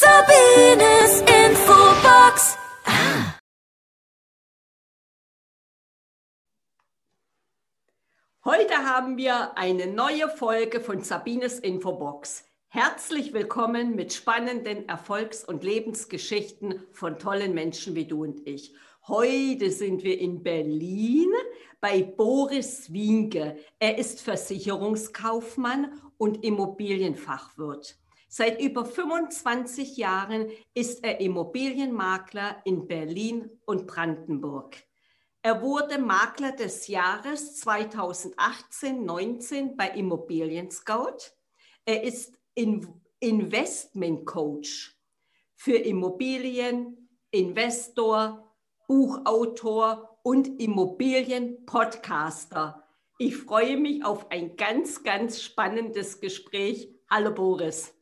Sabines Infobox. Ah. Heute haben wir eine neue Folge von Sabines Infobox. Herzlich willkommen mit spannenden Erfolgs- und Lebensgeschichten von tollen Menschen wie du und ich. Heute sind wir in Berlin bei Boris Wienke. Er ist Versicherungskaufmann und Immobilienfachwirt. Seit über 25 Jahren ist er Immobilienmakler in Berlin und Brandenburg. Er wurde Makler des Jahres 2018-19 bei Immobilien Scout. Er ist Investment Coach für Immobilien, Investor, Buchautor und Immobilienpodcaster. Ich freue mich auf ein ganz, ganz spannendes Gespräch. Hallo Boris.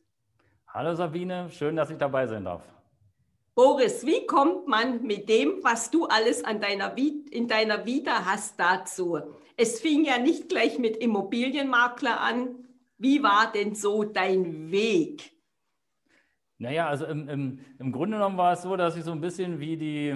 Hallo Sabine, schön, dass ich dabei sein darf. Boris, wie kommt man mit dem, was du alles deiner in deiner Vita hast, dazu? Es fing ja nicht gleich mit Immobilienmakler an. Wie war denn so dein Weg? Naja, also im, im, im Grunde genommen war es so, dass ich so ein bisschen wie die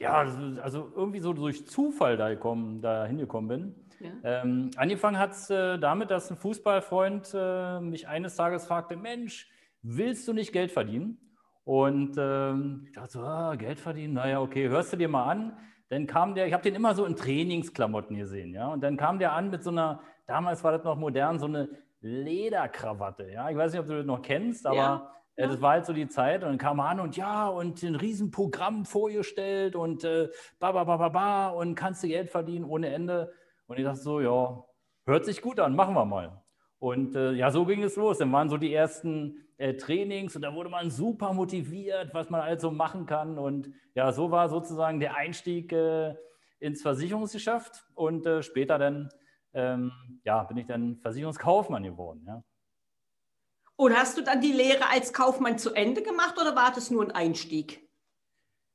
ja, also irgendwie so durch Zufall da, gekommen, da hingekommen bin. Ja. Ähm, angefangen hat es äh, damit, dass ein Fußballfreund äh, mich eines Tages fragte, Mensch, willst du nicht Geld verdienen? Und ähm, ich dachte so, ah, Geld verdienen, naja, okay, hörst du dir mal an. Dann kam der, ich habe den immer so in Trainingsklamotten gesehen, ja. Und dann kam der an mit so einer, damals war das noch modern, so eine Lederkrawatte, ja. Ich weiß nicht, ob du das noch kennst, aber ja. Ja. Das war halt so die Zeit und dann kam er an und ja, und ein Riesenprogramm vorgestellt und äh, ba, ba, ba, ba, ba und kannst du Geld verdienen ohne Ende. Und ich dachte so, ja, hört sich gut an, machen wir mal. Und äh, ja, so ging es los. Dann waren so die ersten äh, Trainings und da wurde man super motiviert, was man also machen kann. Und ja, so war sozusagen der Einstieg äh, ins Versicherungsgeschäft und äh, später dann ähm, ja, bin ich dann Versicherungskaufmann geworden. Ja. Und hast du dann die Lehre als Kaufmann zu Ende gemacht oder war das nur ein Einstieg?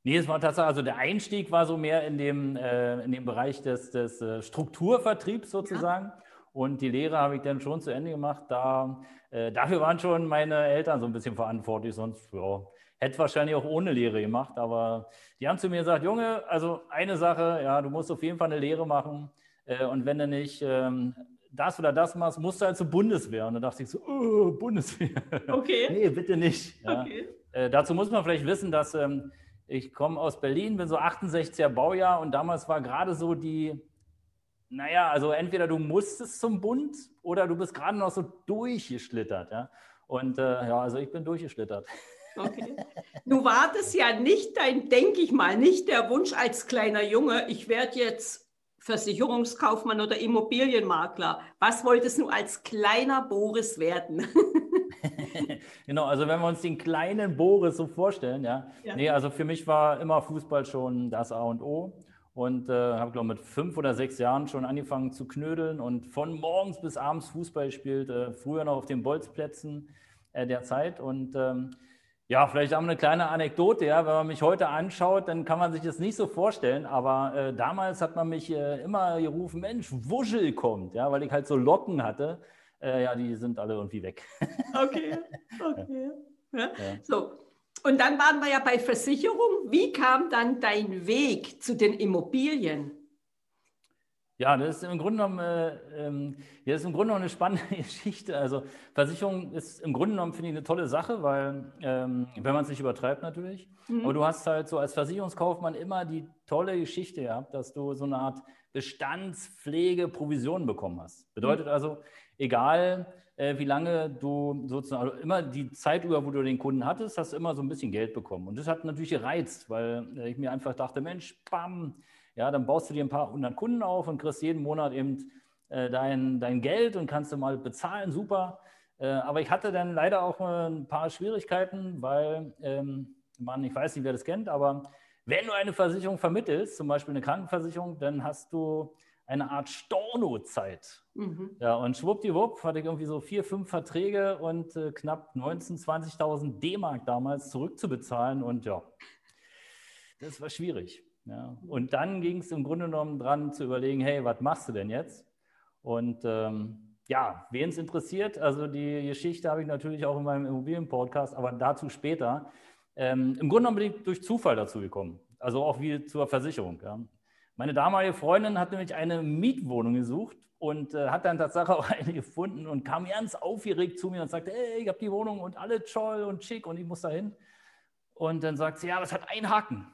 Nee, es war tatsächlich, also der Einstieg war so mehr in dem, äh, in dem Bereich des, des äh, Strukturvertriebs sozusagen. Ja. Und die Lehre habe ich dann schon zu Ende gemacht. Da, äh, dafür waren schon meine Eltern so ein bisschen verantwortlich, sonst ja, hätte wahrscheinlich auch ohne Lehre gemacht. Aber die haben zu mir gesagt, Junge, also eine Sache, ja, du musst auf jeden Fall eine Lehre machen. Äh, und wenn du nicht ähm, das oder das machst, musst du halt zur Bundeswehr. Und dann dachte ich so, oh, Bundeswehr. Okay. nee, bitte nicht. Ja. Okay. Äh, dazu muss man vielleicht wissen, dass ähm, ich komme aus Berlin, bin so 68er Baujahr und damals war gerade so die, naja, also entweder du musstest zum Bund oder du bist gerade noch so durchgeschlittert. Ja? Und äh, ja, also ich bin durchgeschlittert. Okay. Nun war das ja nicht dein, denke ich mal, nicht der Wunsch als kleiner Junge, ich werde jetzt Versicherungskaufmann oder Immobilienmakler. Was wolltest du als kleiner Boris werden? genau, also wenn wir uns den kleinen Boris so vorstellen, ja. ja. Nee, also für mich war immer Fußball schon das A und O. Und äh, habe, glaube ich, mit fünf oder sechs Jahren schon angefangen zu knödeln und von morgens bis abends Fußball gespielt. Äh, früher noch auf den Bolzplätzen äh, der Zeit. Und ähm, ja, vielleicht haben wir eine kleine Anekdote, ja. Wenn man mich heute anschaut, dann kann man sich das nicht so vorstellen. Aber äh, damals hat man mich äh, immer gerufen, Mensch, Wuschel kommt, ja, weil ich halt so Locken hatte. Äh, ja, die sind alle irgendwie weg. Okay, okay. Ja. Ja. So. Und dann waren wir ja bei Versicherung. Wie kam dann dein Weg zu den Immobilien? Ja, das ist im Grunde genommen, äh, ähm, ist im Grunde genommen eine spannende Geschichte. Also Versicherung ist im Grunde genommen, finde ich, eine tolle Sache, weil, ähm, wenn man es nicht übertreibt natürlich, mhm. aber du hast halt so als Versicherungskaufmann immer die tolle Geschichte gehabt, dass du so eine Art Bestandspflege, Provision bekommen hast. Bedeutet mhm. also, egal äh, wie lange du sozusagen, also immer die Zeit über, wo du den Kunden hattest, hast du immer so ein bisschen Geld bekommen. Und das hat natürlich gereizt, weil äh, ich mir einfach dachte, Mensch, bam, ja, dann baust du dir ein paar hundert Kunden auf und kriegst jeden Monat eben äh, dein, dein Geld und kannst du mal bezahlen, super. Äh, aber ich hatte dann leider auch ein paar Schwierigkeiten, weil ähm, man, ich weiß nicht, wer das kennt, aber wenn du eine Versicherung vermittelst, zum Beispiel eine Krankenversicherung, dann hast du eine Art Stornozeit. Mhm. Ja, und schwuppdiwupp hatte ich irgendwie so vier, fünf Verträge und äh, knapp 19.000, 20.000 D-Mark damals zurückzubezahlen. Und ja, das war schwierig. Ja. Und dann ging es im Grunde genommen dran zu überlegen, hey, was machst du denn jetzt? Und ähm, ja, wen es interessiert, also die Geschichte habe ich natürlich auch in meinem Immobilien-Podcast, aber dazu später. Ähm, Im Grunde genommen bin ich durch Zufall dazu gekommen, also auch wie zur Versicherung. Ja. Meine damalige Freundin hat nämlich eine Mietwohnung gesucht und äh, hat dann tatsächlich auch eine gefunden und kam ganz aufgeregt zu mir und sagte, hey, ich habe die Wohnung und alle toll und schick und ich muss da hin. Und dann sagt sie, ja, das hat einen Haken.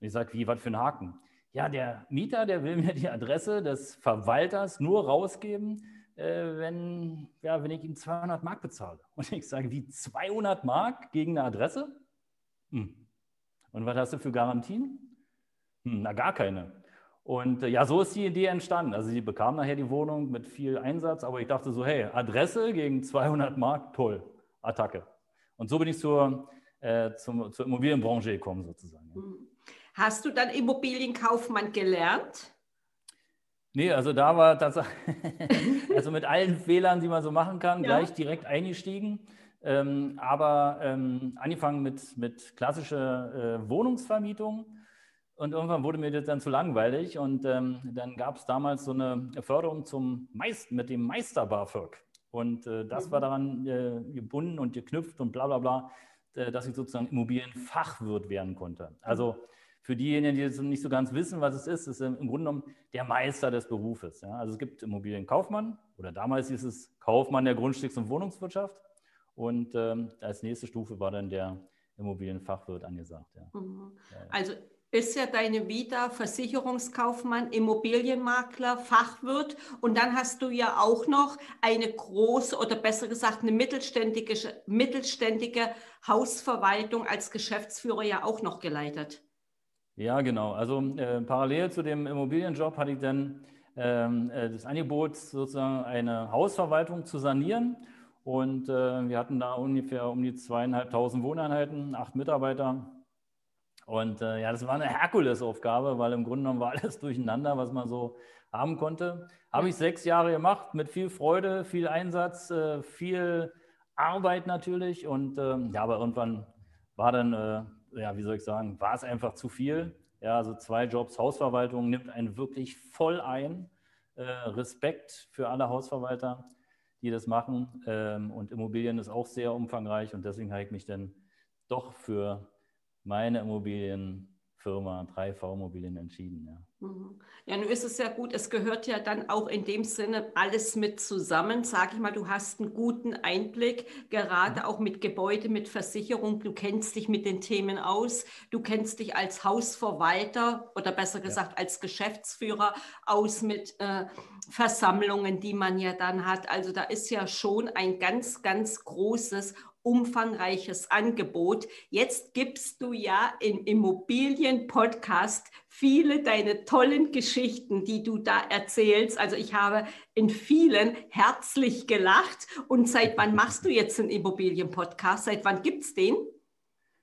Und ich sage, wie, was für ein Haken? Ja, der Mieter, der will mir die Adresse des Verwalters nur rausgeben, äh, wenn, ja, wenn ich ihm 200 Mark bezahle. Und ich sage, wie 200 Mark gegen eine Adresse? Hm. Und was hast du für Garantien? Hm, na, gar keine. Und äh, ja, so ist die Idee entstanden. Also sie bekam nachher die Wohnung mit viel Einsatz, aber ich dachte so, hey, Adresse gegen 200 Mark, toll, Attacke. Und so bin ich zur, äh, zum, zur Immobilienbranche gekommen sozusagen. Hm. Hast du dann Immobilienkaufmann gelernt? Nee, also da war tatsächlich, also mit allen Fehlern, die man so machen kann, ja. gleich direkt eingestiegen. Ähm, aber ähm, angefangen mit, mit klassischer äh, Wohnungsvermietung. Und irgendwann wurde mir das dann zu langweilig. Und ähm, dann gab es damals so eine Förderung zum Meist, mit dem Meister BAföG. Und äh, das war mhm. daran äh, gebunden und geknüpft und bla bla bla, äh, dass ich sozusagen Immobilienfachwirt werden konnte. Also für diejenigen, die nicht so ganz wissen, was es ist, ist im Grunde genommen der Meister des Berufes. Ja? Also es gibt Immobilienkaufmann oder damals hieß es Kaufmann der Grundstücks- und Wohnungswirtschaft. Und ähm, als nächste Stufe war dann der Immobilienfachwirt angesagt. Ja. Mhm. Also ist ja deine Vita Versicherungskaufmann, Immobilienmakler, Fachwirt und dann hast du ja auch noch eine große oder besser gesagt eine mittelständige, mittelständige Hausverwaltung als Geschäftsführer ja auch noch geleitet. Ja, genau. Also äh, parallel zu dem Immobilienjob hatte ich dann ähm, äh, das Angebot, sozusagen eine Hausverwaltung zu sanieren. Und äh, wir hatten da ungefähr um die zweieinhalbtausend Wohneinheiten, acht Mitarbeiter. Und äh, ja, das war eine Herkulesaufgabe, weil im Grunde genommen war alles durcheinander, was man so haben konnte. Habe ich sechs Jahre gemacht mit viel Freude, viel Einsatz, äh, viel Arbeit natürlich. Und ähm, ja, aber irgendwann war dann äh, ja, wie soll ich sagen, war es einfach zu viel. Ja, also zwei Jobs, Hausverwaltung nimmt einen wirklich voll ein. Äh, Respekt für alle Hausverwalter, die das machen. Ähm, und Immobilien ist auch sehr umfangreich und deswegen habe ich mich dann doch für meine Immobilien Firma 3V Immobilien entschieden. Ja. Mhm. ja, nun ist es ja gut, es gehört ja dann auch in dem Sinne alles mit zusammen. Sag ich mal, du hast einen guten Einblick, gerade mhm. auch mit Gebäude, mit Versicherung. Du kennst dich mit den Themen aus. Du kennst dich als Hausverwalter oder besser gesagt ja. als Geschäftsführer aus mit äh, Versammlungen, die man ja dann hat. Also da ist ja schon ein ganz, ganz großes umfangreiches Angebot. Jetzt gibst du ja im Immobilien-Podcast viele deine tollen Geschichten, die du da erzählst. Also ich habe in vielen herzlich gelacht. Und seit wann machst du jetzt einen Immobilien-Podcast? Seit wann gibt es den?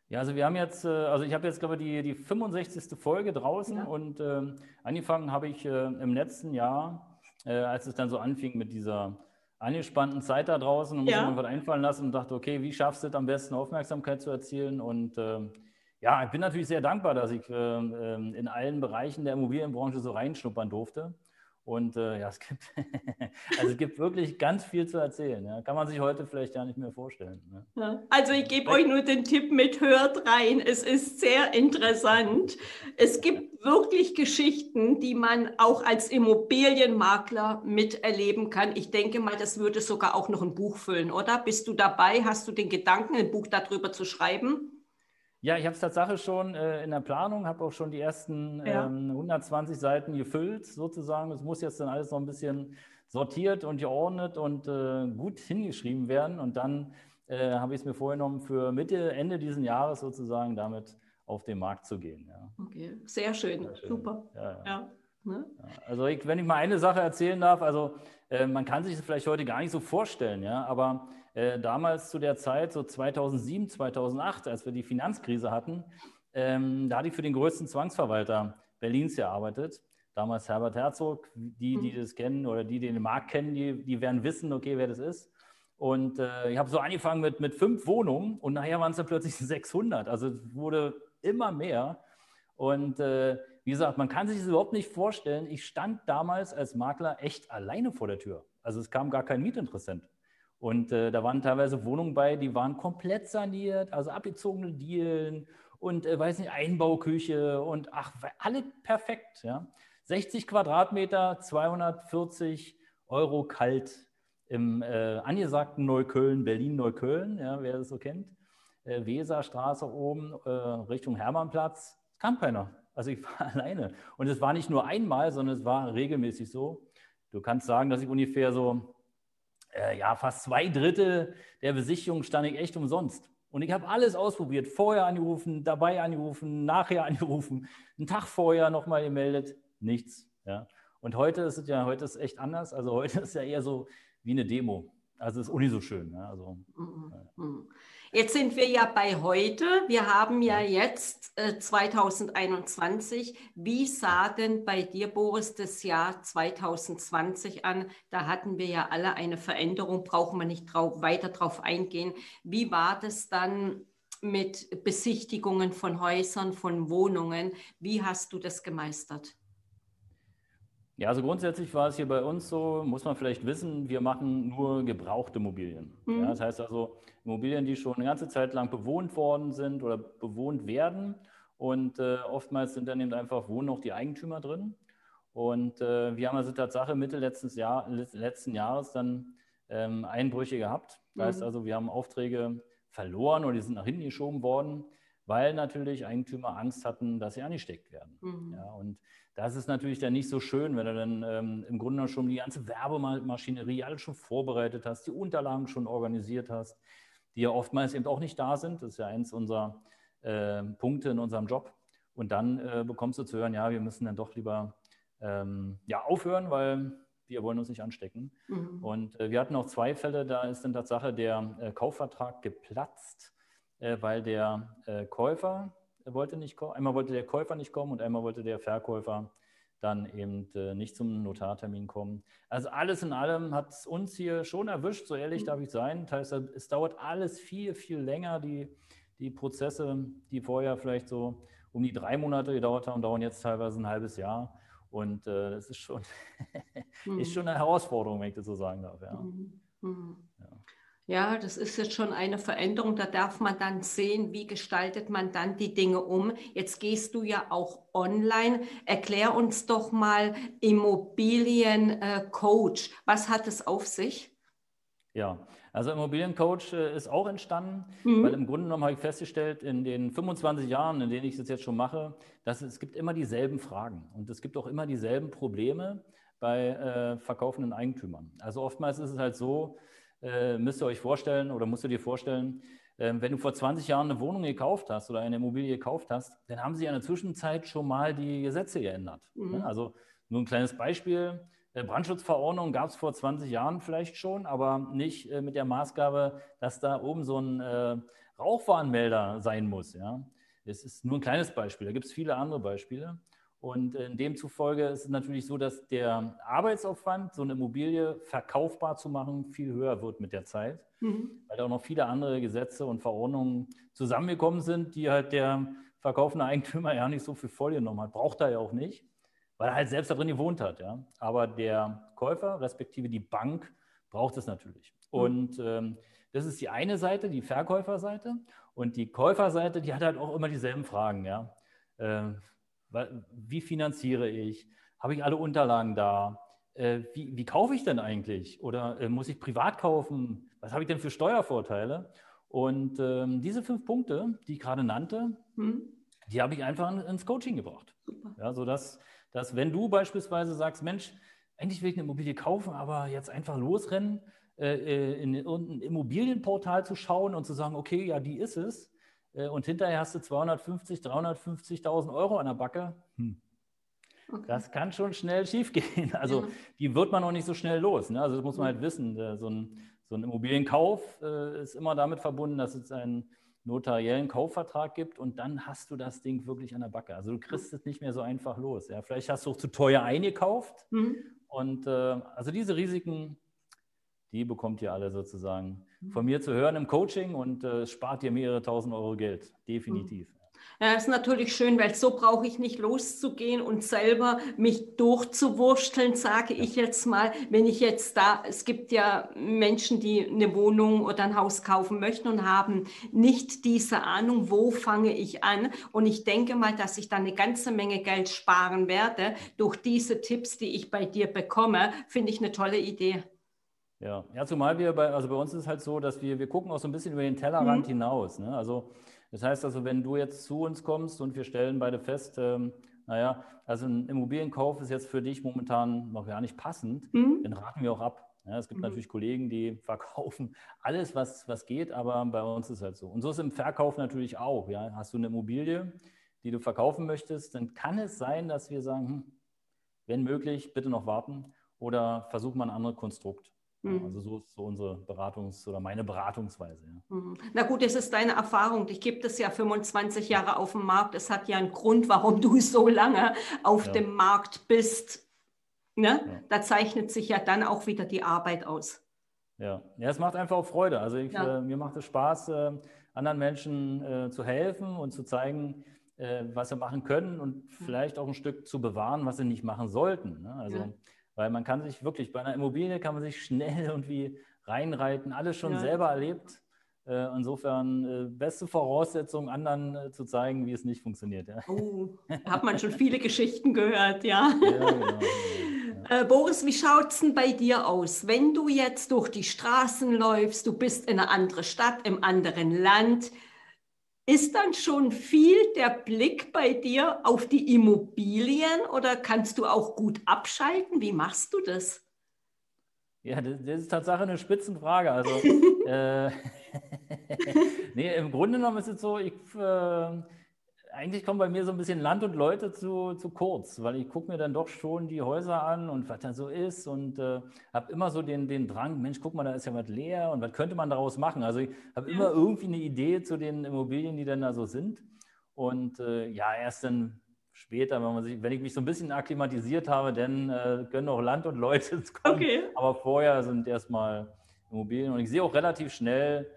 Ja, also wir haben jetzt, äh, also ich habe jetzt, glaube ich, die, die 65. Folge draußen ja. und äh, angefangen habe ich äh, im letzten Jahr, äh, als es dann so anfing mit dieser angespannten Zeit da draußen und ja. muss mir was einfallen lassen und dachte, okay, wie schaffst du es am besten Aufmerksamkeit zu erzielen? Und ähm, ja, ich bin natürlich sehr dankbar, dass ich äh, in allen Bereichen der Immobilienbranche so reinschnuppern durfte. Und äh, ja, es gibt, also es gibt wirklich ganz viel zu erzählen. Ja. Kann man sich heute vielleicht gar nicht mehr vorstellen. Ne? Ja, also ich gebe euch nur den Tipp mit, hört rein. Es ist sehr interessant. Es gibt wirklich Geschichten, die man auch als Immobilienmakler miterleben kann. Ich denke mal, das würde sogar auch noch ein Buch füllen, oder? Bist du dabei? Hast du den Gedanken, ein Buch darüber zu schreiben? Ja, ich habe es tatsächlich schon äh, in der Planung, habe auch schon die ersten ja. ähm, 120 Seiten gefüllt, sozusagen. Es muss jetzt dann alles noch ein bisschen sortiert und geordnet und äh, gut hingeschrieben werden. Und dann äh, habe ich es mir vorgenommen, für Mitte, Ende dieses Jahres sozusagen damit auf den Markt zu gehen. Ja. Okay, sehr schön, sehr schön. super. Ja, ja. Ne? Also ich, wenn ich mal eine Sache erzählen darf, also äh, man kann sich das vielleicht heute gar nicht so vorstellen, ja, aber äh, damals zu der Zeit, so 2007, 2008, als wir die Finanzkrise hatten, ähm, da hatte ich für den größten Zwangsverwalter Berlins gearbeitet. Damals Herbert Herzog. Die, die mhm. das kennen oder die, die den Markt kennen, die, die werden wissen, okay, wer das ist. Und äh, ich habe so angefangen mit, mit fünf Wohnungen und nachher waren es dann plötzlich 600. Also es wurde immer mehr. Und äh, wie gesagt, man kann sich das überhaupt nicht vorstellen. Ich stand damals als Makler echt alleine vor der Tür. Also es kam gar kein Mietinteressent. Und äh, da waren teilweise Wohnungen bei, die waren komplett saniert, also abgezogene Dielen und, äh, weiß nicht, Einbauküche und ach, alle perfekt. Ja. 60 Quadratmeter, 240 Euro kalt im äh, angesagten Neukölln, Berlin-Neukölln, ja, wer das so kennt. Äh, Weserstraße oben äh, Richtung Hermannplatz. Es kam keiner. Also ich war alleine. Und es war nicht nur einmal, sondern es war regelmäßig so. Du kannst sagen, dass ich ungefähr so, äh, ja, fast zwei Drittel der Besichtigungen stand ich echt umsonst. Und ich habe alles ausprobiert. Vorher angerufen, dabei angerufen, nachher angerufen, einen Tag vorher nochmal gemeldet. Nichts. Ja. Und heute ist es ja, heute ist echt anders. Also heute ist ja eher so wie eine Demo. Also ist auch nicht so schön. Ja. Also, mhm. ja. Jetzt sind wir ja bei heute. Wir haben ja jetzt äh, 2021. Wie sah denn bei dir, Boris, das Jahr 2020 an? Da hatten wir ja alle eine Veränderung, brauchen wir nicht drauf, weiter drauf eingehen. Wie war das dann mit Besichtigungen von Häusern, von Wohnungen? Wie hast du das gemeistert? Ja, also grundsätzlich war es hier bei uns so, muss man vielleicht wissen, wir machen nur gebrauchte Immobilien. Mhm. Ja, das heißt also Immobilien, die schon eine ganze Zeit lang bewohnt worden sind oder bewohnt werden. Und äh, oftmals sind dann eben einfach wohnen auch die Eigentümer drin. Und äh, wir haben also Tatsache Mitte letzten, Jahr, letzten Jahres dann ähm, Einbrüche gehabt. Das heißt mhm. also, wir haben Aufträge verloren oder die sind nach hinten geschoben worden, weil natürlich Eigentümer Angst hatten, dass sie angesteckt werden. Mhm. Ja, und das ist natürlich dann nicht so schön, wenn du dann ähm, im Grunde schon die ganze Werbemaschinerie alles schon vorbereitet hast, die Unterlagen schon organisiert hast, die ja oftmals eben auch nicht da sind. Das ist ja eins unserer äh, Punkte in unserem Job. Und dann äh, bekommst du zu hören, ja, wir müssen dann doch lieber ähm, ja, aufhören, weil wir wollen uns nicht anstecken. Mhm. Und äh, wir hatten auch zwei Fälle, da ist in Tatsache der äh, Kaufvertrag geplatzt, weil der äh, Käufer wollte nicht kommen. Einmal wollte der Käufer nicht kommen und einmal wollte der Verkäufer dann eben äh, nicht zum Notartermin kommen. Also alles in allem hat es uns hier schon erwischt, so ehrlich darf ich sein. Das heißt, es dauert alles viel, viel länger. Die, die Prozesse, die vorher vielleicht so um die drei Monate gedauert haben, dauern jetzt teilweise ein halbes Jahr. Und äh, das ist schon, ist schon eine Herausforderung, wenn ich das so sagen darf. Ja. Mhm. Mhm. ja. Ja, das ist jetzt schon eine Veränderung. Da darf man dann sehen, wie gestaltet man dann die Dinge um. Jetzt gehst du ja auch online. Erklär uns doch mal Immobiliencoach. Äh, Was hat es auf sich? Ja, also Immobiliencoach äh, ist auch entstanden, mhm. weil im Grunde genommen habe ich festgestellt, in den 25 Jahren, in denen ich das jetzt schon mache, dass es gibt immer dieselben Fragen und es gibt auch immer dieselben Probleme bei äh, verkaufenden Eigentümern. Also oftmals ist es halt so, äh, müsst ihr euch vorstellen oder musst du dir vorstellen, äh, wenn du vor 20 Jahren eine Wohnung gekauft hast oder eine Immobilie gekauft hast, dann haben sie in der Zwischenzeit schon mal die Gesetze geändert. Ne? Mhm. Also nur ein kleines Beispiel. Äh, Brandschutzverordnung gab es vor 20 Jahren vielleicht schon, aber nicht äh, mit der Maßgabe, dass da oben so ein äh, Rauchwarnmelder sein muss. Ja? Es ist nur ein kleines Beispiel, da gibt es viele andere Beispiele. Und in demzufolge ist es natürlich so, dass der Arbeitsaufwand, so eine Immobilie verkaufbar zu machen, viel höher wird mit der Zeit, mhm. weil da auch noch viele andere Gesetze und Verordnungen zusammengekommen sind, die halt der verkaufende Eigentümer ja nicht so viel vorgenommen hat. Braucht er ja auch nicht, weil er halt selbst da drin gewohnt hat. Ja. Aber der Käufer, respektive die Bank, braucht es natürlich. Mhm. Und ähm, das ist die eine Seite, die Verkäuferseite. Und die Käuferseite, die hat halt auch immer dieselben Fragen. Ja. Äh, wie finanziere ich? Habe ich alle Unterlagen da? Äh, wie, wie, kaufe ich denn eigentlich? Oder äh, muss ich privat kaufen? Was habe ich denn für Steuervorteile? Und ähm, diese fünf Punkte, die ich gerade nannte, hm. die habe ich einfach ins Coaching gebracht. Super. Ja, sodass dass wenn du beispielsweise sagst, Mensch, eigentlich will ich eine Immobilie kaufen, aber jetzt einfach losrennen, äh, äh in irgendein Immobilienportal zu schauen und zu sagen, okay, ja, die ist es, und hinterher hast du 250, 350.000 Euro an der Backe. Hm. Okay. Das kann schon schnell schiefgehen. Also ja. die wird man auch nicht so schnell los. Ne? Also das muss man halt wissen. So ein, so ein Immobilienkauf äh, ist immer damit verbunden, dass es einen notariellen Kaufvertrag gibt und dann hast du das Ding wirklich an der Backe. Also du kriegst es nicht mehr so einfach los. Ja? Vielleicht hast du auch zu teuer eingekauft. Mhm. Und äh, also diese Risiken, die bekommt ihr alle sozusagen von mir zu hören im Coaching und äh, spart dir mehrere tausend Euro Geld. Definitiv. Ja, ist natürlich schön, weil so brauche ich nicht loszugehen und selber mich durchzuwursteln, sage ich jetzt mal. Wenn ich jetzt da, es gibt ja Menschen, die eine Wohnung oder ein Haus kaufen möchten und haben nicht diese Ahnung, wo fange ich an. Und ich denke mal, dass ich da eine ganze Menge Geld sparen werde durch diese Tipps, die ich bei dir bekomme. Finde ich eine tolle Idee. Ja, ja zumal wir bei, also bei uns ist es halt so, dass wir, wir gucken auch so ein bisschen über den Tellerrand mhm. hinaus. Ne? Also das heißt also, wenn du jetzt zu uns kommst und wir stellen beide fest, ähm, naja, also ein Immobilienkauf ist jetzt für dich momentan noch gar nicht passend, mhm. dann raten wir auch ab. Ja, es gibt mhm. natürlich Kollegen, die verkaufen alles, was, was geht, aber bei uns ist es halt so. Und so ist es im Verkauf natürlich auch. Ja? Hast du eine Immobilie, die du verkaufen möchtest, dann kann es sein, dass wir sagen, hm, wenn möglich, bitte noch warten oder versuch mal ein anderes Konstrukt. Mhm. Also so ist so unsere Beratungs- oder meine Beratungsweise. Ja. Mhm. Na gut, das ist deine Erfahrung. Ich gebe das ja 25 Jahre auf dem Markt. Es hat ja einen Grund, warum du so lange auf ja. dem Markt bist. Ne? Ja. Da zeichnet sich ja dann auch wieder die Arbeit aus. Ja, ja es macht einfach auch Freude. Also ich, äh, mir macht es Spaß, äh, anderen Menschen äh, zu helfen und zu zeigen, äh, was sie machen können und vielleicht auch ein Stück zu bewahren, was sie nicht machen sollten. Ne? Also weil man kann sich wirklich, bei einer Immobilie kann man sich schnell irgendwie reinreiten, alles schon ja. selber erlebt. Äh, insofern äh, beste Voraussetzung, anderen äh, zu zeigen, wie es nicht funktioniert. Ja. Oh, hat man schon viele Geschichten gehört, ja. ja, genau, genau ja. Boris, wie schaut es denn bei dir aus? Wenn du jetzt durch die Straßen läufst, du bist in einer anderen Stadt, im anderen Land, ist dann schon viel der Blick bei dir auf die Immobilien oder kannst du auch gut abschalten? Wie machst du das? Ja, das, das ist tatsächlich eine Spitzenfrage. Also, äh, nee, im Grunde genommen ist es so, ich, äh, eigentlich kommen bei mir so ein bisschen Land und Leute zu, zu kurz, weil ich gucke mir dann doch schon die Häuser an und was da so ist und äh, habe immer so den, den Drang, Mensch, guck mal, da ist ja was leer und was könnte man daraus machen? Also ich habe ja. immer irgendwie eine Idee zu den Immobilien, die dann da so sind. Und äh, ja, erst dann später, wenn, man sich, wenn ich mich so ein bisschen akklimatisiert habe, dann äh, können auch Land und Leute kommen. Okay. Aber vorher sind erstmal Immobilien und ich sehe auch relativ schnell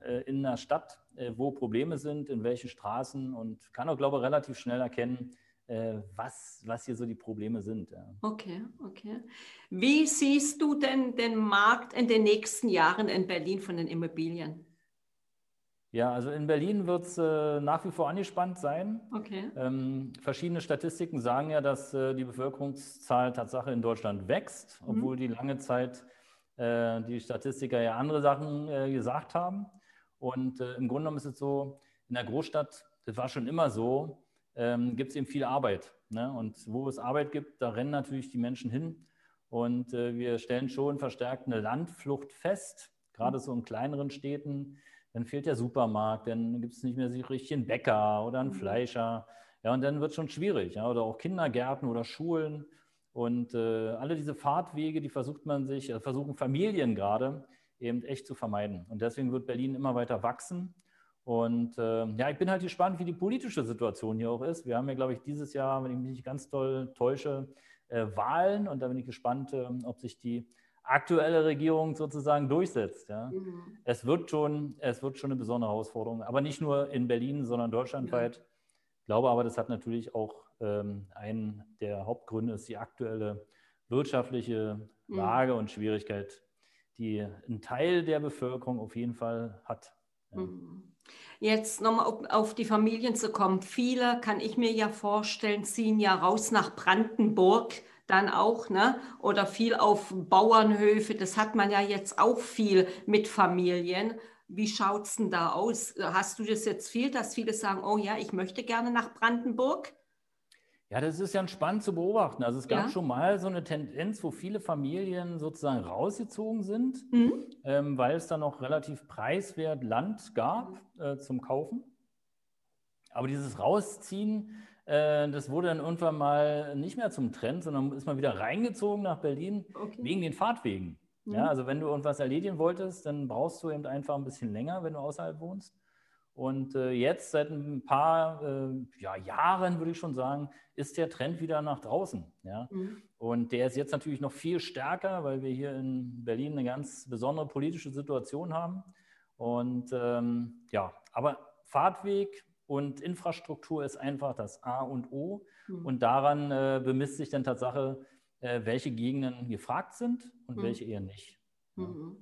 äh, in der Stadt, wo Probleme sind, in welchen Straßen und kann auch, glaube ich, relativ schnell erkennen, äh, was, was hier so die Probleme sind. Okay, okay. Wie siehst du denn den Markt in den nächsten Jahren in Berlin von den Immobilien? Ja, also in Berlin wird es äh, nach wie vor angespannt sein. Okay. Ähm, verschiedene Statistiken sagen ja, dass äh, die Bevölkerungszahl Tatsache in Deutschland wächst, mhm. obwohl die lange Zeit äh, die Statistiker ja andere Sachen äh, gesagt haben. Und äh, im Grunde genommen ist es so, in der Großstadt, das war schon immer so, ähm, gibt es eben viel Arbeit. Ne? Und wo es Arbeit gibt, da rennen natürlich die Menschen hin. Und äh, wir stellen schon verstärkt eine Landflucht fest, gerade so in kleineren Städten. Dann fehlt der Supermarkt, dann gibt es nicht mehr so richtig einen Bäcker oder einen mhm. Fleischer. Ja, und dann wird es schon schwierig. Ja? Oder auch Kindergärten oder Schulen. Und äh, alle diese Fahrtwege, die versucht man sich, äh, versuchen Familien gerade, eben echt zu vermeiden. Und deswegen wird Berlin immer weiter wachsen. Und äh, ja, ich bin halt gespannt, wie die politische Situation hier auch ist. Wir haben ja, glaube ich, dieses Jahr, wenn ich mich nicht ganz toll täusche, äh, Wahlen. Und da bin ich gespannt, äh, ob sich die aktuelle Regierung sozusagen durchsetzt. Ja. Mhm. Es, wird schon, es wird schon eine besondere Herausforderung, aber nicht nur in Berlin, sondern deutschlandweit. Ja. Ich glaube aber, das hat natürlich auch ähm, einen der Hauptgründe, ist die aktuelle wirtschaftliche mhm. Lage mhm. und Schwierigkeit die ein Teil der Bevölkerung auf jeden Fall hat. Mhm. Jetzt nochmal auf die Familien zu kommen. Viele, kann ich mir ja vorstellen, ziehen ja raus nach Brandenburg dann auch, ne? Oder viel auf Bauernhöfe. Das hat man ja jetzt auch viel mit Familien. Wie schaut es denn da aus? Hast du das jetzt viel, dass viele sagen, oh ja, ich möchte gerne nach Brandenburg? Ja, das ist ja spannend zu beobachten. Also es gab ja. schon mal so eine Tendenz, wo viele Familien sozusagen rausgezogen sind, mhm. ähm, weil es da noch relativ preiswert Land gab äh, zum Kaufen. Aber dieses Rausziehen, äh, das wurde dann irgendwann mal nicht mehr zum Trend, sondern ist mal wieder reingezogen nach Berlin okay. wegen den Fahrtwegen. Mhm. Ja, also wenn du irgendwas erledigen wolltest, dann brauchst du eben einfach ein bisschen länger, wenn du außerhalb wohnst. Und äh, jetzt seit ein paar äh, ja, Jahren, würde ich schon sagen, ist der Trend wieder nach draußen. Ja? Mhm. Und der ist jetzt natürlich noch viel stärker, weil wir hier in Berlin eine ganz besondere politische Situation haben. Und ähm, ja, aber Fahrtweg und Infrastruktur ist einfach das A und O. Mhm. Und daran äh, bemisst sich dann Tatsache, äh, welche Gegenden gefragt sind und mhm. welche eher nicht. Mhm.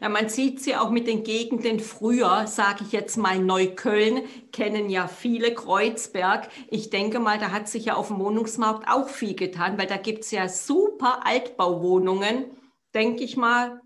Ja, man sieht sie auch mit den Gegenden früher, sage ich jetzt mal Neukölln, kennen ja viele Kreuzberg. Ich denke mal, da hat sich ja auf dem Wohnungsmarkt auch viel getan, weil da gibt es ja super Altbauwohnungen, denke ich mal,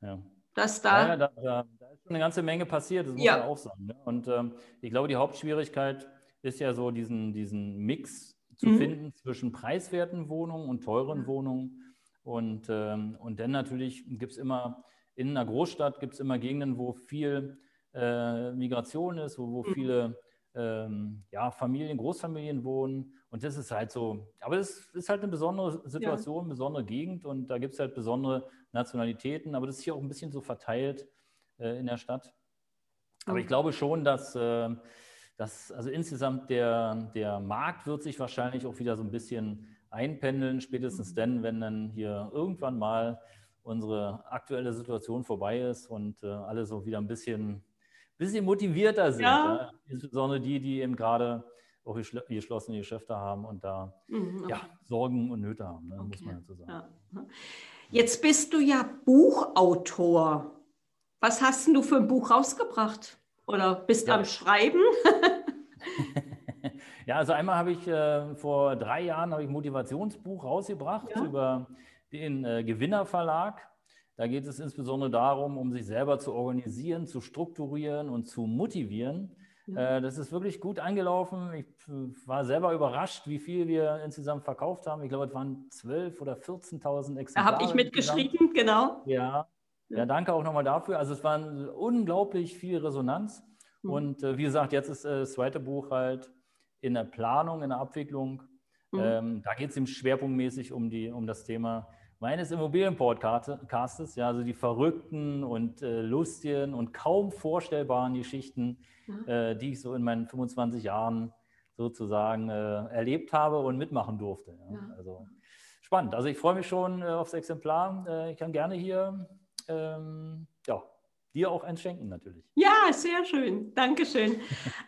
ja. dass da... Ja, da, da, da, ist schon eine ganze Menge passiert, das muss ja. man auch sagen. Ne? Und ähm, ich glaube, die Hauptschwierigkeit ist ja so diesen, diesen Mix zu mhm. finden zwischen preiswerten Wohnungen und teuren Wohnungen. Und, ähm, und dann natürlich gibt es immer, in einer Großstadt gibt es immer Gegenden, wo viel äh, Migration ist, wo, wo mhm. viele ähm, ja, Familien, Großfamilien wohnen. Und das ist halt so, aber es ist halt eine besondere Situation, eine besondere Gegend und da gibt es halt besondere Nationalitäten, aber das ist hier auch ein bisschen so verteilt äh, in der Stadt. Aber ich mhm. glaube schon, dass, äh, dass also insgesamt der, der Markt wird sich wahrscheinlich auch wieder so ein bisschen einpendeln, spätestens mhm. dann, wenn dann hier irgendwann mal unsere aktuelle Situation vorbei ist und äh, alle so wieder ein bisschen, bisschen motivierter sind. Ja. Ja? Insbesondere die, die eben gerade auch geschlossene Geschäfte haben und da mhm, okay. ja, Sorgen und Nöte haben, ne? okay. muss man dazu sagen. Ja. Jetzt bist du ja Buchautor. Was hast du für ein Buch rausgebracht? Oder bist du am Schreiben? ja, also einmal habe ich äh, vor drei Jahren ich ein Motivationsbuch rausgebracht ja. über den äh, Gewinner Verlag. Da geht es insbesondere darum, um sich selber zu organisieren, zu strukturieren und zu motivieren. Ja. Äh, das ist wirklich gut angelaufen. Ich äh, war selber überrascht, wie viel wir insgesamt verkauft haben. Ich glaube, es waren 12.000 oder 14.000 Exemplare. Da habe ich mitgeschrieben, genau. Ja, ja, danke auch nochmal dafür. Also es war unglaublich viel Resonanz. Mhm. Und äh, wie gesagt, jetzt ist äh, das zweite Buch halt in der Planung, in der Abwicklung. Mhm. Ähm, da geht es ihm schwerpunktmäßig um, die, um das Thema meines Immobilienpodcastes, ja, also die verrückten und äh, lustigen und kaum vorstellbaren Geschichten, mhm. äh, die ich so in meinen 25 Jahren sozusagen äh, erlebt habe und mitmachen durfte. Ja. Ja. Also spannend. Also ich freue mich schon äh, aufs Exemplar. Äh, ich kann gerne hier ähm, ja, dir auch eins schenken natürlich. Ja, sehr schön. Dankeschön.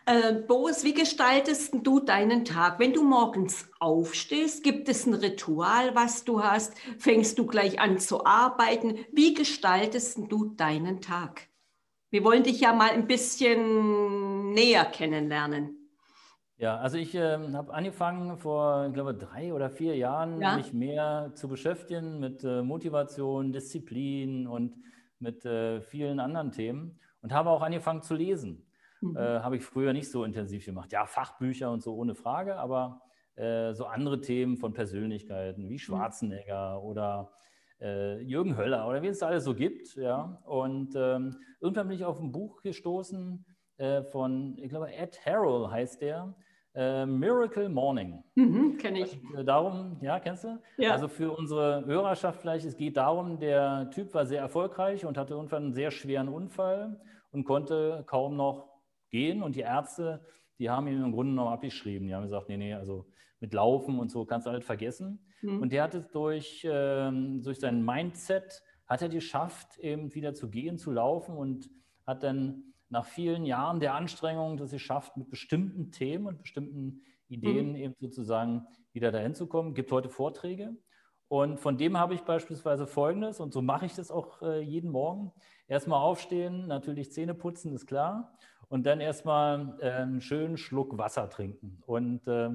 äh, Boris, wie gestaltest du deinen Tag? Wenn du morgens aufstehst, gibt es ein Ritual, was du hast? Fängst du gleich an zu arbeiten? Wie gestaltest du deinen Tag? Wir wollen dich ja mal ein bisschen näher kennenlernen. Ja, also ich äh, habe angefangen vor, ich glaube, drei oder vier Jahren, ja? mich mehr zu beschäftigen mit äh, Motivation, Disziplin und mit äh, vielen anderen Themen und habe auch angefangen zu lesen. Mhm. Äh, habe ich früher nicht so intensiv gemacht. Ja, Fachbücher und so ohne Frage, aber äh, so andere Themen von Persönlichkeiten wie mhm. Schwarzenegger mhm. oder äh, Jürgen Höller oder wen es da alles so gibt. Ja. Und ähm, irgendwann bin ich auf ein Buch gestoßen von, ich glaube, Ed Harrell heißt der äh, Miracle Morning. Mhm, Kenne ich. Und, äh, darum, ja, kennst du? Ja. Also für unsere Hörerschaft vielleicht, es geht darum, der Typ war sehr erfolgreich und hatte irgendwann einen sehr schweren Unfall und konnte kaum noch gehen. Und die Ärzte, die haben ihn im Grunde noch abgeschrieben. Die haben gesagt, nee, nee, also mit Laufen und so kannst du alles vergessen. Mhm. Und der hat es durch, ähm, durch sein Mindset, hat er geschafft, eben wieder zu gehen, zu laufen und hat dann nach vielen Jahren der Anstrengung, dass es schafft, mit bestimmten Themen und bestimmten Ideen mhm. eben sozusagen wieder dahin zu kommen. Gibt heute Vorträge. Und von dem habe ich beispielsweise Folgendes, und so mache ich das auch äh, jeden Morgen. Erstmal aufstehen, natürlich Zähne putzen, ist klar. Und dann erstmal äh, einen schönen Schluck Wasser trinken. Und äh,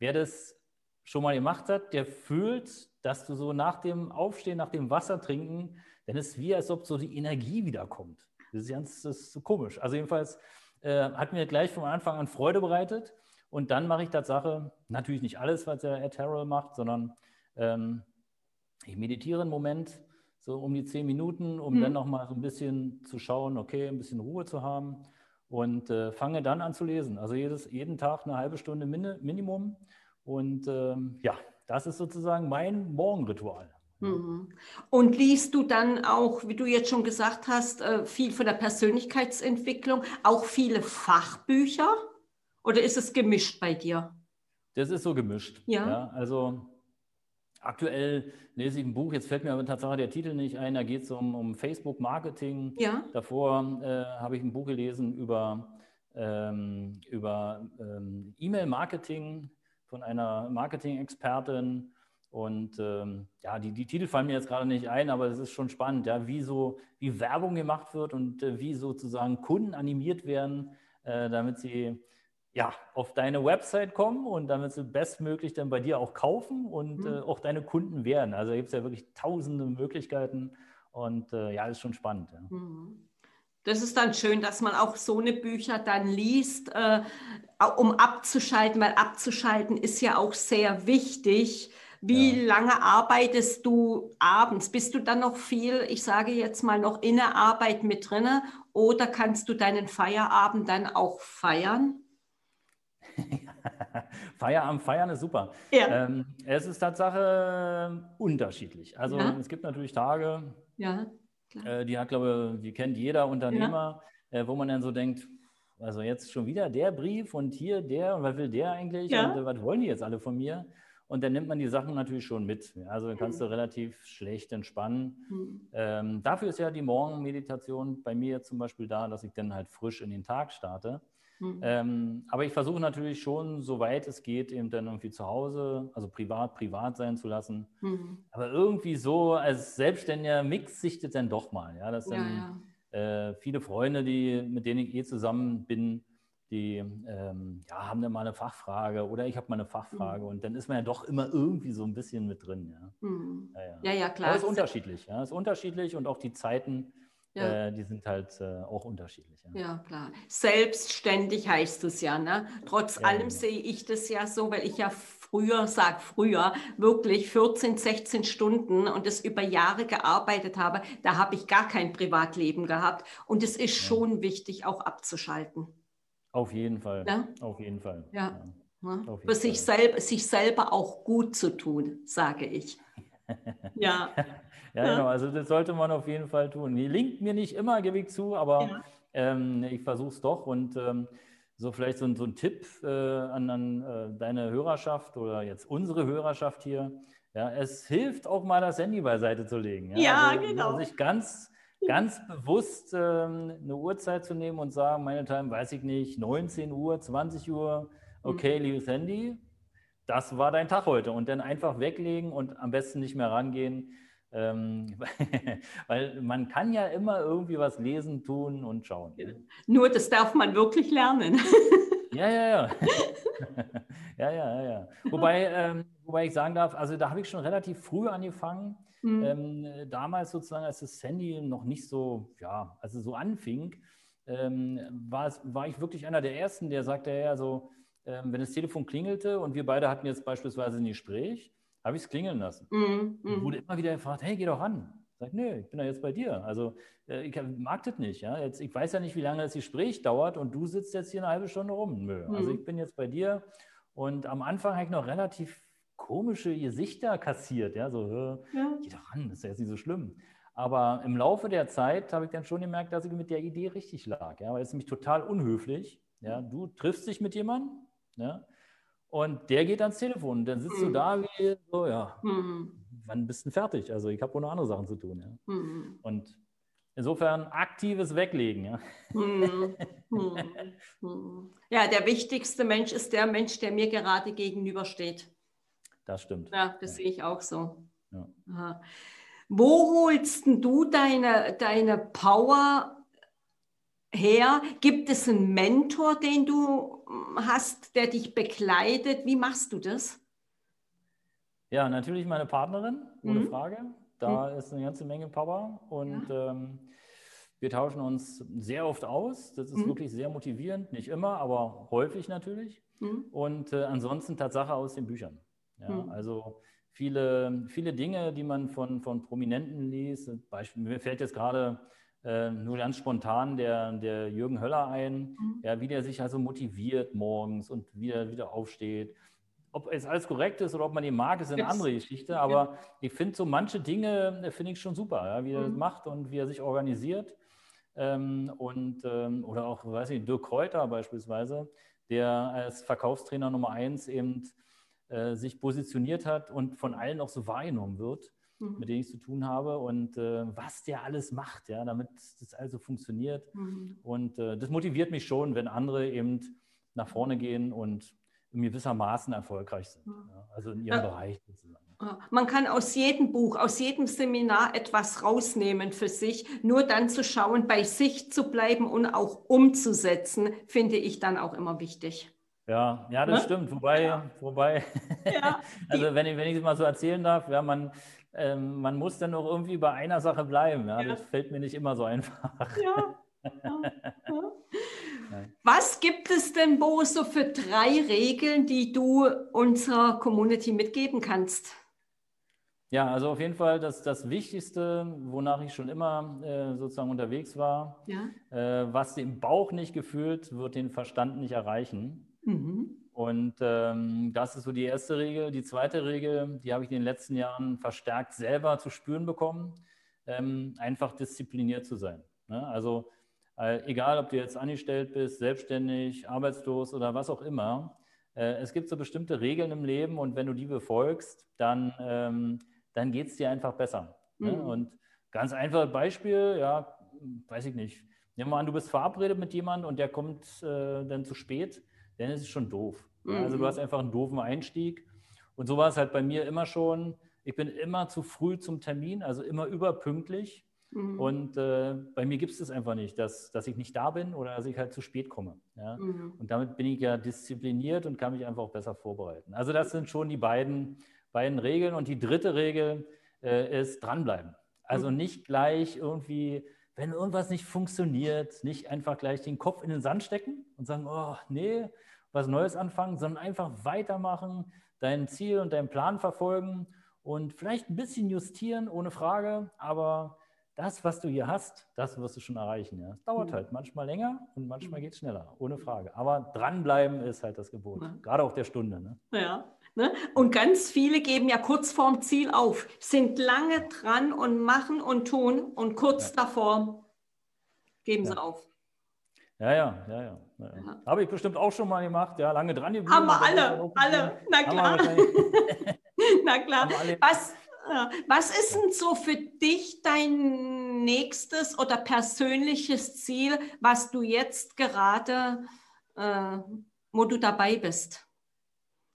wer das schon mal gemacht hat, der fühlt, dass du so nach dem Aufstehen, nach dem Wasser trinken, dann ist es wie, als ob so die Energie wiederkommt. Das ist ganz das ist komisch. Also jedenfalls äh, hat mir gleich von Anfang an Freude bereitet. Und dann mache ich Tatsache natürlich nicht alles, was der Ed Harrell macht, sondern ähm, ich meditiere einen Moment, so um die zehn Minuten, um mhm. dann nochmal so ein bisschen zu schauen, okay, ein bisschen Ruhe zu haben und äh, fange dann an zu lesen. Also jedes, jeden Tag eine halbe Stunde Min Minimum. Und ähm, ja, das ist sozusagen mein Morgenritual. Mhm. Und liest du dann auch, wie du jetzt schon gesagt hast, äh, viel von der Persönlichkeitsentwicklung, auch viele Fachbücher? Oder ist es gemischt bei dir? Das ist so gemischt. Ja. ja also aktuell lese ich ein Buch, jetzt fällt mir aber tatsächlich der Titel nicht ein, da geht es um, um Facebook-Marketing. Ja. Davor äh, habe ich ein Buch gelesen über ähm, über ähm, E-Mail-Marketing von einer Marketing-Expertin. Und ähm, ja, die, die Titel fallen mir jetzt gerade nicht ein, aber es ist schon spannend, ja, wie so wie Werbung gemacht wird und äh, wie sozusagen Kunden animiert werden, äh, damit sie ja, auf deine Website kommen und damit sie bestmöglich dann bei dir auch kaufen und mhm. äh, auch deine Kunden werden. Also gibt es ja wirklich tausende Möglichkeiten und äh, ja, ist schon spannend. Ja. Mhm. Das ist dann schön, dass man auch so eine Bücher dann liest, äh, um abzuschalten, weil abzuschalten ist ja auch sehr wichtig. Wie ja. lange arbeitest du abends? Bist du dann noch viel, ich sage jetzt mal, noch in der Arbeit mit drinne oder kannst du deinen Feierabend dann auch feiern? Feierabend feiern ist super. Ja. Ähm, es ist Tatsache unterschiedlich. Also ja. es gibt natürlich Tage, ja, äh, die hat, glaube die kennt jeder Unternehmer, äh, wo man dann so denkt, also jetzt schon wieder der Brief und hier der und was will der eigentlich und äh, was wollen die jetzt alle von mir? Und dann nimmt man die Sachen natürlich schon mit. Also kannst du mhm. relativ schlecht entspannen. Mhm. Ähm, dafür ist ja die Morgenmeditation bei mir zum Beispiel da, dass ich dann halt frisch in den Tag starte. Mhm. Ähm, aber ich versuche natürlich schon, soweit es geht, eben dann irgendwie zu Hause, also privat, privat sein zu lassen. Mhm. Aber irgendwie so als Selbstständiger mixt sich das dann doch mal. Ja, das sind ja, ja. Äh, viele Freunde, die, mit denen ich eh zusammen bin, die ähm, ja, haben dann mal eine Fachfrage oder ich habe mal eine Fachfrage mhm. und dann ist man ja doch immer irgendwie so ein bisschen mit drin. Ja, mhm. ja, ja. klar. Aber es ist unterschiedlich. Ja, es ist unterschiedlich und auch die Zeiten ja. Äh, die sind halt äh, auch unterschiedlich. Ja. ja. klar. Selbstständig heißt es ja. Ne? Trotz ja, allem genau. sehe ich das ja so, weil ich ja früher, sag früher, wirklich 14, 16 Stunden und das über Jahre gearbeitet habe. Da habe ich gar kein Privatleben gehabt. Und es ist schon wichtig, auch abzuschalten. Auf jeden Fall. Ja? Auf jeden Fall. Ja. ja. Für sich, selber, sich selber auch gut zu tun, sage ich. ja. Ja, genau. Also das sollte man auf jeden Fall tun. Die linkt mir nicht immer, gebe ich zu, aber ja. ähm, ich versuche es doch. Und ähm, so vielleicht so, so ein Tipp äh, an, an äh, deine Hörerschaft oder jetzt unsere Hörerschaft hier. Ja, es hilft auch mal das Handy beiseite zu legen. Ja, ja also, genau. Sich ganz, ganz bewusst ähm, eine Uhrzeit zu nehmen und sagen, meine Time, weiß ich nicht, 19 Uhr, 20 Uhr, okay, mhm. liebes Handy, das war dein Tag heute. Und dann einfach weglegen und am besten nicht mehr rangehen. Ähm, weil man kann ja immer irgendwie was lesen, tun und schauen. Ne? Nur das darf man wirklich lernen. ja, ja, ja. ja, ja, ja. Wobei, ähm, wobei ich sagen darf, also da habe ich schon relativ früh angefangen. Mhm. Ähm, damals sozusagen, als das Handy noch nicht so, ja, also so anfing, ähm, war, es, war ich wirklich einer der Ersten, der sagte, ja, so, ähm, wenn das Telefon klingelte und wir beide hatten jetzt beispielsweise ein Gespräch, habe ich es klingeln lassen. Mm, mm. Wurde immer wieder gefragt, hey, geh doch ran. Sag, nö, ich bin da jetzt bei dir. Also äh, ich mag das nicht. Ja? Jetzt, ich weiß ja nicht, wie lange das Gespräch dauert und du sitzt jetzt hier eine halbe Stunde rum. Nö. Also ich bin jetzt bei dir. Und am Anfang habe ich noch relativ komische Gesichter kassiert. Ja, so, ja. geh doch ran, das ist ja jetzt nicht so schlimm. Aber im Laufe der Zeit habe ich dann schon gemerkt, dass ich mit der Idee richtig lag. Ja? Weil es ist nämlich total unhöflich. Ja? Du triffst dich mit jemandem, ja? Und der geht ans Telefon. Dann sitzt mhm. du da wie so, ja, mhm. Wann bist du fertig? Also ich habe wohl noch andere Sachen zu tun. Ja. Mhm. Und insofern aktives Weglegen. Ja. Mhm. Mhm. Mhm. ja, der wichtigste Mensch ist der Mensch, der mir gerade gegenübersteht. Das stimmt. Ja, das ja. sehe ich auch so. Ja. Wo holst du deine, deine Power her? Gibt es einen Mentor, den du hm, hast, der dich begleitet? Wie machst du das? Ja, natürlich meine Partnerin, ohne mhm. Frage. Da mhm. ist eine ganze Menge Power und ja. ähm, wir tauschen uns sehr oft aus. Das ist mhm. wirklich sehr motivierend, nicht immer, aber häufig natürlich. Mhm. Und äh, ansonsten Tatsache aus den Büchern. Ja, mhm. Also viele, viele Dinge, die man von, von Prominenten liest. Beispiel, mir fällt jetzt gerade äh, nur ganz spontan der, der Jürgen Höller ein, mhm. ja, wie der sich also motiviert morgens und wieder, wieder aufsteht. Ob es alles korrekt ist oder ob man ihn mag, ist eine Jetzt. andere Geschichte. Aber ja. ich finde so manche Dinge, äh, finde ich schon super, ja, wie er mhm. das macht und wie er sich organisiert. Ähm, und, ähm, oder auch, weiß ich, Dirk Kräuter beispielsweise, der als Verkaufstrainer Nummer eins eben äh, sich positioniert hat und von allen auch so wahrgenommen wird. mhm. mit denen ich zu tun habe und äh, was der alles macht, ja, damit das also funktioniert. Mhm. Und äh, das motiviert mich schon, wenn andere eben nach vorne gehen und gewissermaßen erfolgreich sind. Ja, also in ihrem ja. Bereich sozusagen. Man kann aus jedem Buch, aus jedem Seminar etwas rausnehmen für sich. Nur dann zu schauen, bei sich zu bleiben und auch umzusetzen, finde ich dann auch immer wichtig. Ja, ja, das ne? stimmt. Wobei, ja. wobei, ja, also wenn ich, wenn ich es mal so erzählen darf, ja, man, ähm, man muss dann auch irgendwie bei einer Sache bleiben. Ja? ja. Das fällt mir nicht immer so einfach. Ja. Was gibt es denn, Bo, so für drei Regeln, die du unserer Community mitgeben kannst? Ja, also auf jeden Fall das, das Wichtigste, wonach ich schon immer äh, sozusagen unterwegs war, ja. äh, was den Bauch nicht gefühlt, wird den Verstand nicht erreichen. Mhm. Und ähm, das ist so die erste Regel. Die zweite Regel, die habe ich in den letzten Jahren verstärkt selber zu spüren bekommen, ähm, einfach diszipliniert zu sein. Ne? Also äh, egal, ob du jetzt angestellt bist, selbstständig, arbeitslos oder was auch immer, äh, es gibt so bestimmte Regeln im Leben und wenn du die befolgst, dann ähm, dann geht es dir einfach besser. Ne? Mhm. Ne? Und ganz einfaches Beispiel, ja, weiß ich nicht. Nehmen wir an, du bist verabredet mit jemandem und der kommt äh, dann zu spät, dann ist es schon doof. Mhm. Also du hast einfach einen doofen Einstieg. Und so war es halt bei mir immer schon. Ich bin immer zu früh zum Termin, also immer überpünktlich. Mhm. Und äh, bei mir gibt es das einfach nicht, dass, dass ich nicht da bin oder dass ich halt zu spät komme. Ja? Mhm. Und damit bin ich ja diszipliniert und kann mich einfach auch besser vorbereiten. Also das sind schon die beiden beiden Regeln. Und die dritte Regel äh, ist dranbleiben. Also mhm. nicht gleich irgendwie, wenn irgendwas nicht funktioniert, nicht einfach gleich den Kopf in den Sand stecken und sagen, oh nee, was Neues anfangen, sondern einfach weitermachen, dein Ziel und deinen Plan verfolgen und vielleicht ein bisschen justieren, ohne Frage, aber das, was du hier hast, das wirst du schon erreichen. Ja. Es dauert mhm. halt manchmal länger und manchmal mhm. geht es schneller, ohne Frage. Aber dranbleiben ist halt das Gebot, ja. gerade auch der Stunde. Ne? Ja, Ne? Und ganz viele geben ja kurz vorm Ziel auf, sind lange dran und machen und tun und kurz ja. davor geben sie auf. Ja, ja, ja, ja. ja. Habe ich bestimmt auch schon mal gemacht, ja, lange dran geblieben. Haben wir alle, alle, na klar. na klar. Was, was ist denn so für dich dein nächstes oder persönliches Ziel, was du jetzt gerade, äh, wo du dabei bist?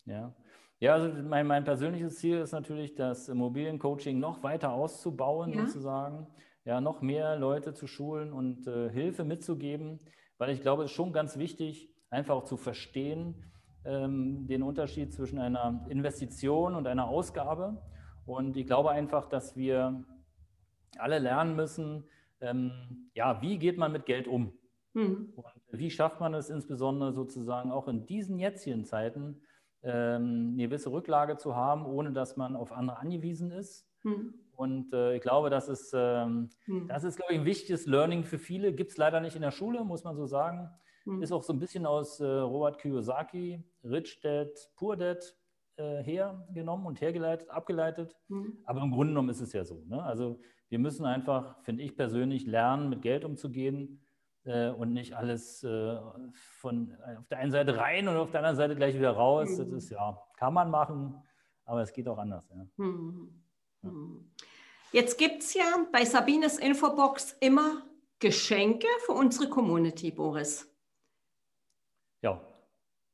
Ja, ja, also mein, mein persönliches Ziel ist natürlich, das Immobiliencoaching noch weiter auszubauen, ja. sozusagen. Ja, noch mehr Leute zu schulen und äh, Hilfe mitzugeben, weil ich glaube, es ist schon ganz wichtig, einfach auch zu verstehen, ähm, den Unterschied zwischen einer Investition und einer Ausgabe. Und ich glaube einfach, dass wir alle lernen müssen, ähm, ja, wie geht man mit Geld um? Mhm. Und wie schafft man es insbesondere sozusagen auch in diesen jetzigen Zeiten, ähm, eine gewisse Rücklage zu haben, ohne dass man auf andere angewiesen ist. Hm. Und äh, ich glaube, das ist, ähm, hm. das ist, glaube ich, ein wichtiges Learning für viele. Gibt es leider nicht in der Schule, muss man so sagen. Hm. Ist auch so ein bisschen aus äh, Robert Kiyosaki, Rich Dad, Poor Dad äh, hergenommen und hergeleitet, abgeleitet. Hm. Aber im Grunde genommen ist es ja so. Ne? Also wir müssen einfach, finde ich persönlich, lernen, mit Geld umzugehen äh, und nicht alles äh, von äh, auf der einen Seite rein und auf der anderen Seite gleich wieder raus. Mhm. Das ist ja, kann man machen, aber es geht auch anders. Ja. Mhm. Mhm. Jetzt gibt es ja bei Sabines Infobox immer Geschenke für unsere Community, Boris.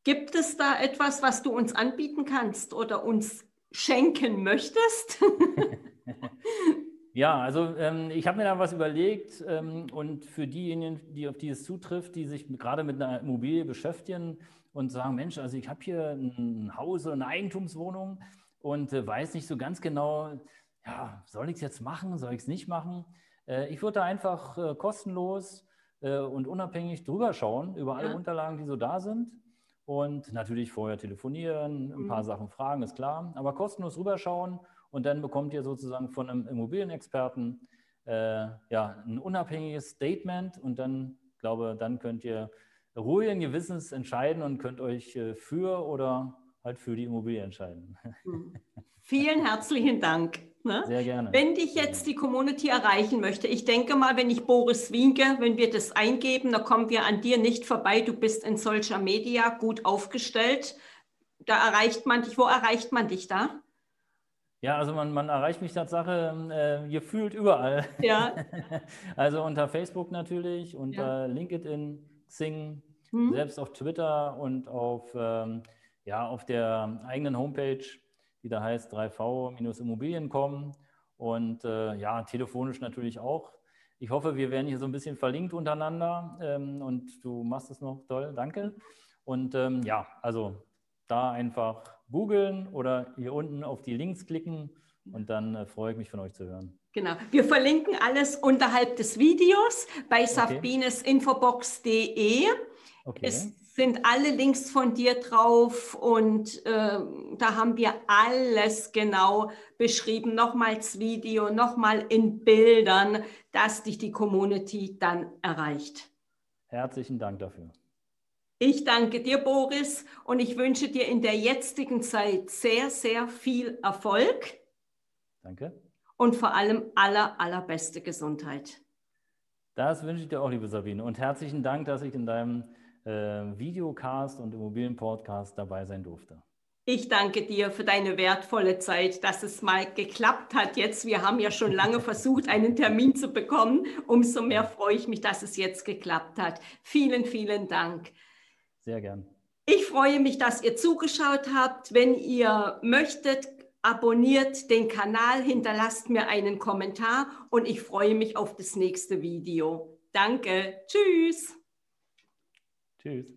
Gibt es da etwas, was du uns anbieten kannst oder uns schenken möchtest? Ja, also ähm, ich habe mir da was überlegt ähm, und für diejenigen, die auf die es zutrifft, die sich gerade mit einer Immobilie beschäftigen und sagen, Mensch, also ich habe hier ein Haus oder eine Eigentumswohnung und äh, weiß nicht so ganz genau, ja, soll ich es jetzt machen, soll ich es nicht machen? Äh, ich würde da einfach äh, kostenlos äh, und unabhängig drüber schauen über alle ja. Unterlagen, die so da sind und natürlich vorher telefonieren, ein paar mhm. Sachen fragen, ist klar, aber kostenlos rüberschauen und dann bekommt ihr sozusagen von einem Immobilienexperten äh, ja, ein unabhängiges Statement und dann, glaube dann könnt ihr ruhigen Gewissens entscheiden und könnt euch äh, für oder halt für die Immobilie entscheiden. Hm. Vielen herzlichen Dank. Ne? Sehr gerne. Wenn dich jetzt die Community erreichen möchte, ich denke mal, wenn ich Boris Wienke, wenn wir das eingeben, dann kommen wir an dir nicht vorbei. Du bist in solcher Media gut aufgestellt. Da erreicht man dich. Wo erreicht man dich da? Ja, also man, man erreicht mich Tatsache äh, gefühlt überall. Ja. also unter Facebook natürlich, unter ja. LinkedIn, Xing, hm. selbst auf Twitter und auf, ähm, ja, auf der eigenen Homepage, die da heißt 3v-immobilien.com und äh, ja, telefonisch natürlich auch. Ich hoffe, wir werden hier so ein bisschen verlinkt untereinander ähm, und du machst es noch toll. Danke. Und ähm, ja, also da einfach googeln oder hier unten auf die Links klicken und dann äh, freue ich mich von euch zu hören. Genau. Wir verlinken alles unterhalb des Videos bei okay. sabinesinfobox.de. Okay. Es sind alle Links von dir drauf und äh, da haben wir alles genau beschrieben. Nochmals Video, nochmal in Bildern, dass dich die Community dann erreicht. Herzlichen Dank dafür. Ich danke dir, Boris, und ich wünsche dir in der jetzigen Zeit sehr, sehr viel Erfolg. Danke. Und vor allem aller, allerbeste Gesundheit. Das wünsche ich dir auch, liebe Sabine. Und herzlichen Dank, dass ich in deinem Videocast und Immobilienpodcast dabei sein durfte. Ich danke dir für deine wertvolle Zeit, dass es mal geklappt hat jetzt. Wir haben ja schon lange versucht, einen Termin zu bekommen. Umso mehr freue ich mich, dass es jetzt geklappt hat. Vielen, vielen Dank. Sehr gern. Ich freue mich, dass ihr zugeschaut habt. Wenn ihr möchtet, abonniert den Kanal, hinterlasst mir einen Kommentar und ich freue mich auf das nächste Video. Danke. Tschüss. Tschüss.